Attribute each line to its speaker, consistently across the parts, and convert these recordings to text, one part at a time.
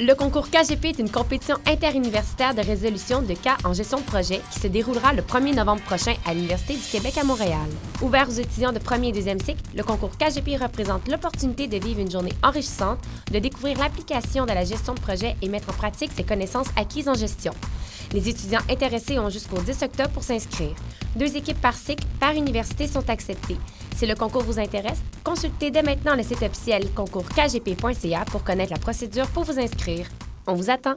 Speaker 1: Le concours KGP est une compétition interuniversitaire de résolution de cas en gestion de projet qui se déroulera le 1er novembre prochain à l'Université du Québec à Montréal. Ouvert aux étudiants de premier et deuxième cycle, le concours KGP représente l'opportunité de vivre une journée enrichissante, de découvrir l'application de la gestion de projet et mettre en pratique ses connaissances acquises en gestion. Les étudiants intéressés ont jusqu'au 10 octobre pour s'inscrire. Deux équipes par cycle, par université sont acceptées. Si le concours vous intéresse, consultez dès maintenant le site officiel concourskgp.ca pour connaître la procédure pour vous inscrire. On vous attend!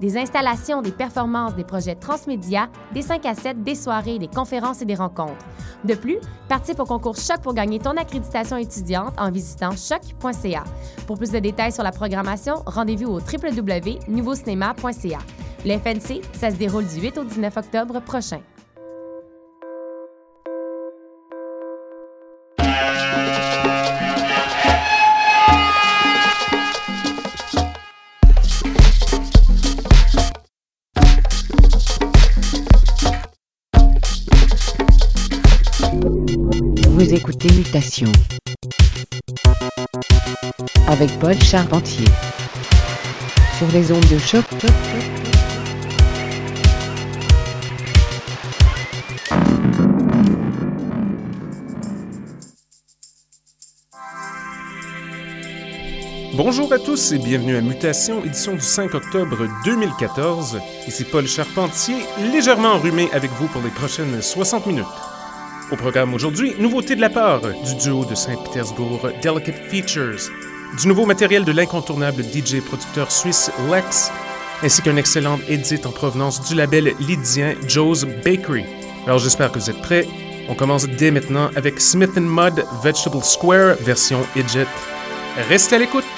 Speaker 1: des installations, des performances, des projets transmédia, des 5 à 7, des soirées, des conférences et des rencontres. De plus, participe au concours Choc pour gagner ton accréditation étudiante en visitant choc.ca. Pour plus de détails sur la programmation, rendez-vous au www.nouveaucinéma.ca. Le FNC, ça se déroule du 8 au 19 octobre prochain.
Speaker 2: Vous écoutez Mutation avec Paul Charpentier sur les ondes de choc.
Speaker 3: Bonjour à tous et bienvenue à Mutation, édition du 5 octobre 2014. Ici Paul Charpentier, légèrement enrhumé avec vous pour les prochaines 60 minutes. Au programme aujourd'hui, nouveauté de la part du duo de Saint-Pétersbourg Delicate Features, du nouveau matériel de l'incontournable DJ producteur suisse Lex, ainsi qu'un excellent edit en provenance du label lydien Joe's Bakery. Alors j'espère que vous êtes prêts. On commence dès maintenant avec Smith Mud Vegetable Square version Idget. Restez à l'écoute!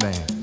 Speaker 3: man.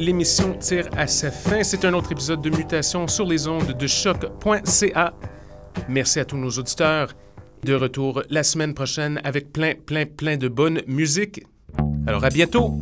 Speaker 3: L'émission tire à sa fin. C'est un autre épisode de Mutation sur les ondes de choc.ca. Merci à tous nos auditeurs. De retour la semaine prochaine avec plein, plein, plein de bonne musique. Alors à bientôt!